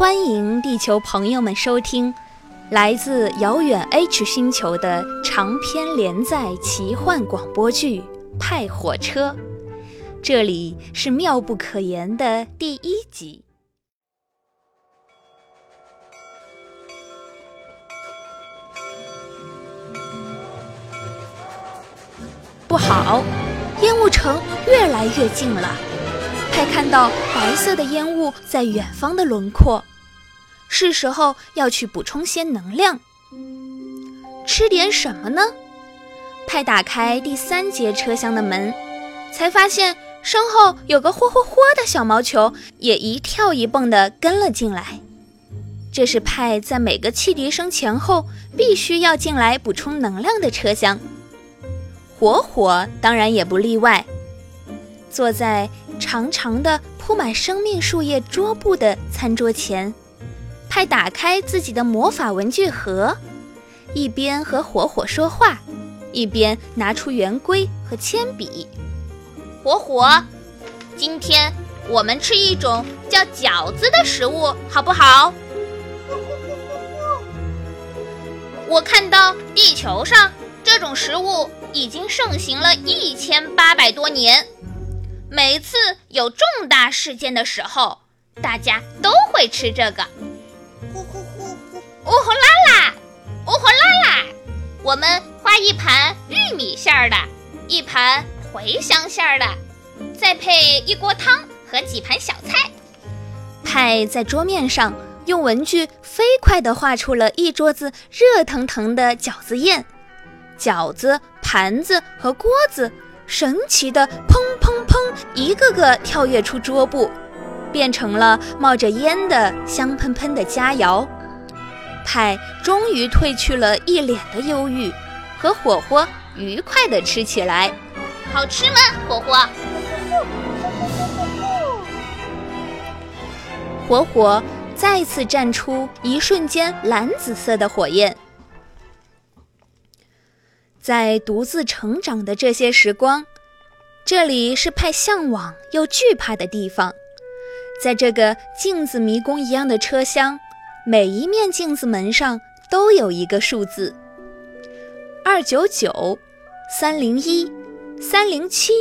欢迎地球朋友们收听来自遥远 H 星球的长篇连载奇幻广播剧《派火车》，这里是妙不可言的第一集。不好，烟雾城越来越近了。派看到白色的烟雾在远方的轮廓，是时候要去补充些能量。吃点什么呢？派打开第三节车厢的门，才发现身后有个嚯嚯嚯的小毛球，也一跳一蹦地跟了进来。这是派在每个汽笛声前后必须要进来补充能量的车厢。火火当然也不例外，坐在长长的铺满生命树叶桌布的餐桌前，派打开自己的魔法文具盒，一边和火火说话，一边拿出圆规和铅笔。火火，今天我们吃一种叫饺子的食物，好不好？我看到地球上这种食物。已经盛行了一千八百多年，每次有重大事件的时候，大家都会吃这个。呼呼呼呼，哦呼啦啦，哦呼啦啦。我们画一盘玉米馅儿的，一盘茴香馅儿的，再配一锅汤和几盘小菜。派在桌面上用文具飞快地画出了一桌子热腾腾的饺子宴，饺子。盘子和锅子神奇的砰砰砰，一个个跳跃出桌布，变成了冒着烟的香喷喷的佳肴。派终于褪去了一脸的忧郁，和火火愉快地吃起来。好吃吗，火火？火火再次绽出一瞬间蓝紫色的火焰。在独自成长的这些时光，这里是派向往又惧怕的地方。在这个镜子迷宫一样的车厢，每一面镜子门上都有一个数字：二九九、三零一、三零七。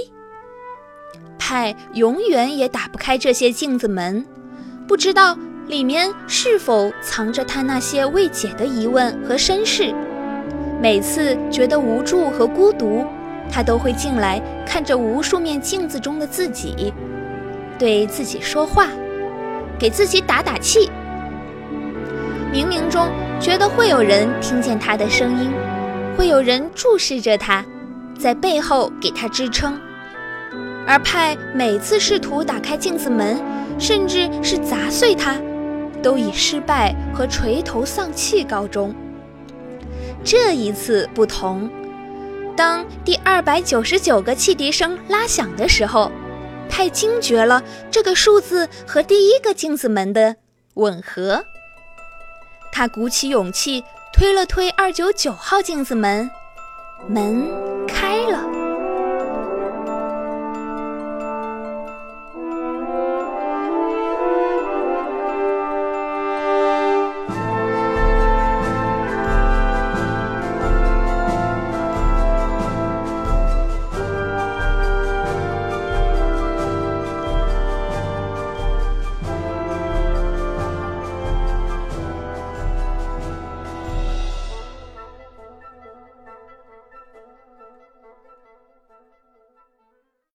派永远也打不开这些镜子门，不知道里面是否藏着他那些未解的疑问和身世。每次觉得无助和孤独，他都会进来，看着无数面镜子中的自己，对自己说话，给自己打打气。冥冥中觉得会有人听见他的声音，会有人注视着他，在背后给他支撑。而派每次试图打开镜子门，甚至是砸碎它，都以失败和垂头丧气告终。这一次不同，当第二百九十九个汽笛声拉响的时候，太惊觉了这个数字和第一个镜子门的吻合。他鼓起勇气推了推二九九号镜子门，门